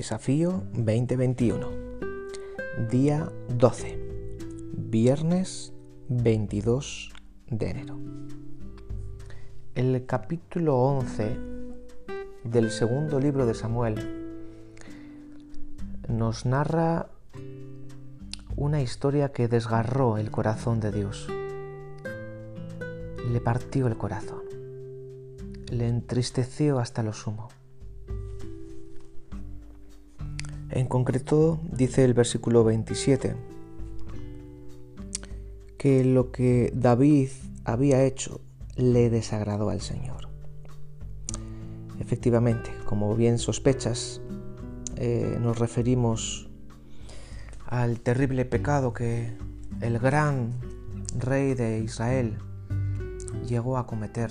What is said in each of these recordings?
Desafío 2021. Día 12. Viernes 22 de enero. El capítulo 11 del segundo libro de Samuel nos narra una historia que desgarró el corazón de Dios. Le partió el corazón. Le entristeció hasta lo sumo. En concreto, dice el versículo 27, que lo que David había hecho le desagradó al Señor. Efectivamente, como bien sospechas, eh, nos referimos al terrible pecado que el gran rey de Israel llegó a cometer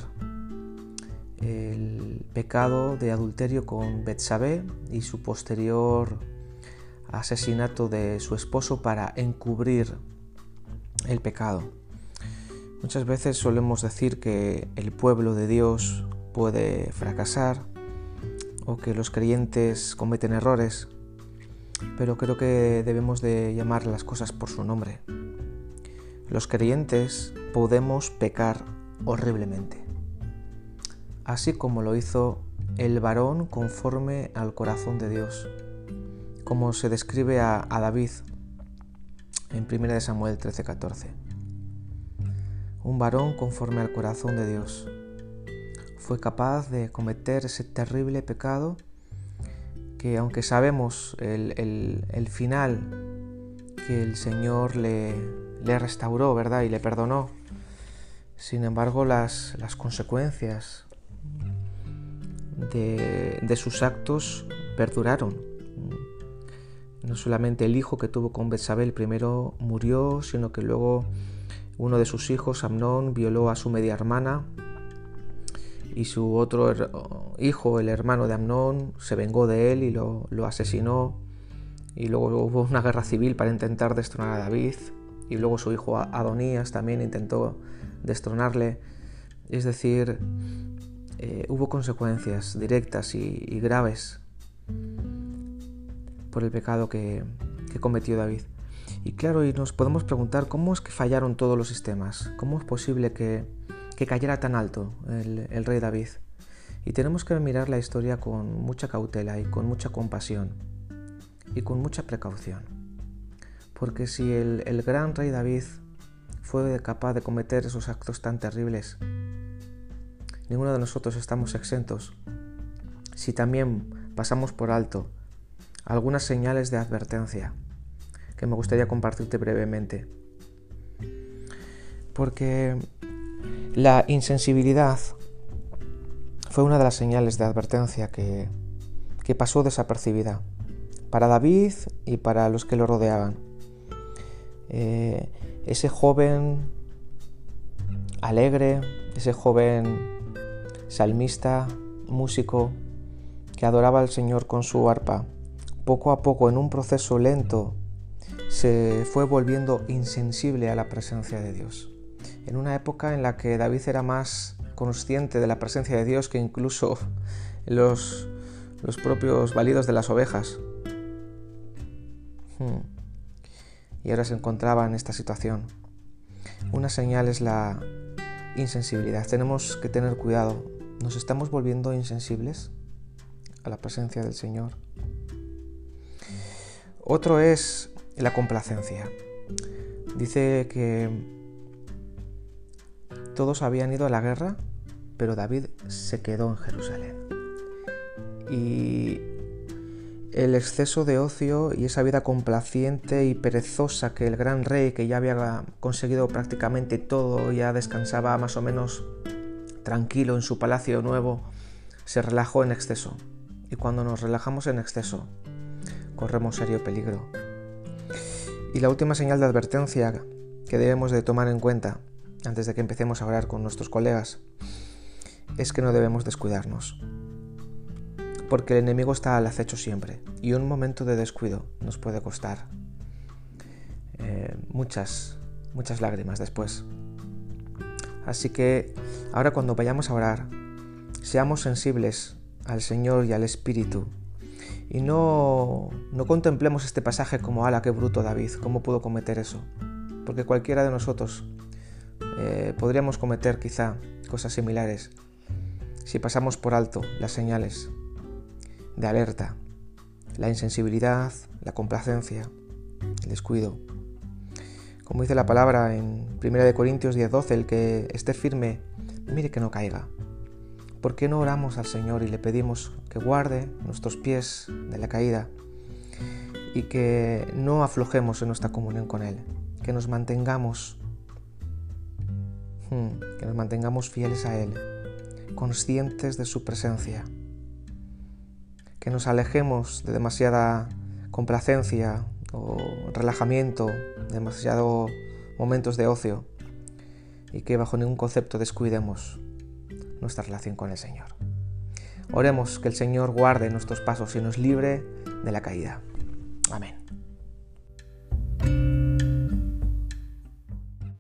el pecado de adulterio con Betsabé y su posterior asesinato de su esposo para encubrir el pecado. Muchas veces solemos decir que el pueblo de Dios puede fracasar o que los creyentes cometen errores, pero creo que debemos de llamar las cosas por su nombre. Los creyentes podemos pecar horriblemente así como lo hizo el varón conforme al corazón de Dios, como se describe a, David en 1 Samuel 13:14. Un varón conforme al corazón de Dios fue capaz de cometer ese terrible pecado que aunque sabemos el, final que el Señor le, le, restauró, ¿verdad? Y le perdonó, sin embargo las, las consecuencias de, sus actos perduraron. No solamente el hijo que tuvo con Betsabé primero murió, sino que luego uno de sus hijos, Amnón, violó a su media hermana y su otro hijo, el hermano de Amnón, se vengó de él y lo, lo asesinó. Y luego hubo una guerra civil para intentar destronar a David. Y luego su hijo Adonías también intentó destronarle. Es decir, eh, hubo consecuencias directas y, graves por el pecado que, cometió David. Y claro, y nos podemos preguntar cómo es que fallaron todos los sistemas, cómo es posible que, cayera tan alto el, rey David. Y tenemos que mirar la historia con mucha cautela y con mucha compasión y con mucha precaución. Porque si el, el gran rey David fue capaz de cometer esos actos tan terribles, ninguno de nosotros estamos exentos. Si también pasamos por alto algunas señales de advertencia que me gustaría compartirte brevemente. Porque la insensibilidad fue una de las señales de advertencia que, pasó desapercibida para David y para los que lo rodeaban. Eh, ese joven alegre, ese joven salmista, músico, que adoraba al Señor con su arpa, poco a poco en un proceso lento se fue volviendo insensible a la presencia de Dios. En una época en la que David era más consciente de la presencia de Dios que incluso los, los propios válidos de las ovejas. Hmm. Y ahora se encontraba en esta situación. Una señal es la insensibilidad. Tenemos que tener cuidado ¿Nos estamos volviendo insensibles a la presencia del Señor? Otro es la complacencia. Dice que todos habían ido a la guerra, pero David se quedó en Jerusalén. Y el exceso de ocio y esa vida complaciente y perezosa que el gran rey, que ya había conseguido prácticamente todo, ya descansaba más o menos tranquilo en su palacio nuevo, se relajó en exceso. Y cuando nos relajamos en exceso, corremos serio peligro. Y la última señal de advertencia que debemos de tomar en cuenta antes de que empecemos a hablar con nuestros colegas es que no debemos descuidarnos. Porque el enemigo está al acecho siempre y un momento de descuido nos puede costar eh, muchas, muchas lágrimas después. Así que ahora cuando vayamos a orar, seamos sensibles al Señor y al Espíritu Y no, no contemplemos este pasaje como, ala, qué bruto David, ¿cómo pudo cometer eso? Porque cualquiera de nosotros eh, podríamos cometer quizá cosas similares si pasamos por alto las señales de alerta, la insensibilidad, la complacencia, el descuido. Como dice la palabra en 1 Corintios 10:12, el que esté firme, mire que no caiga. ¿Por qué no oramos al Señor y le pedimos que guarde nuestros pies de la caída y que no aflojemos en nuestra comunión con Él? Que nos mantengamos, hmm, que nos mantengamos fieles a Él, conscientes de su presencia, que nos alejemos de demasiada complacencia o relajamiento, demasiado momentos de ocio y que bajo ningún concepto descuidemos nuestra relación con el Señor. Oremos que el Señor guarde nuestros pasos y nos libre de la caída. Amén.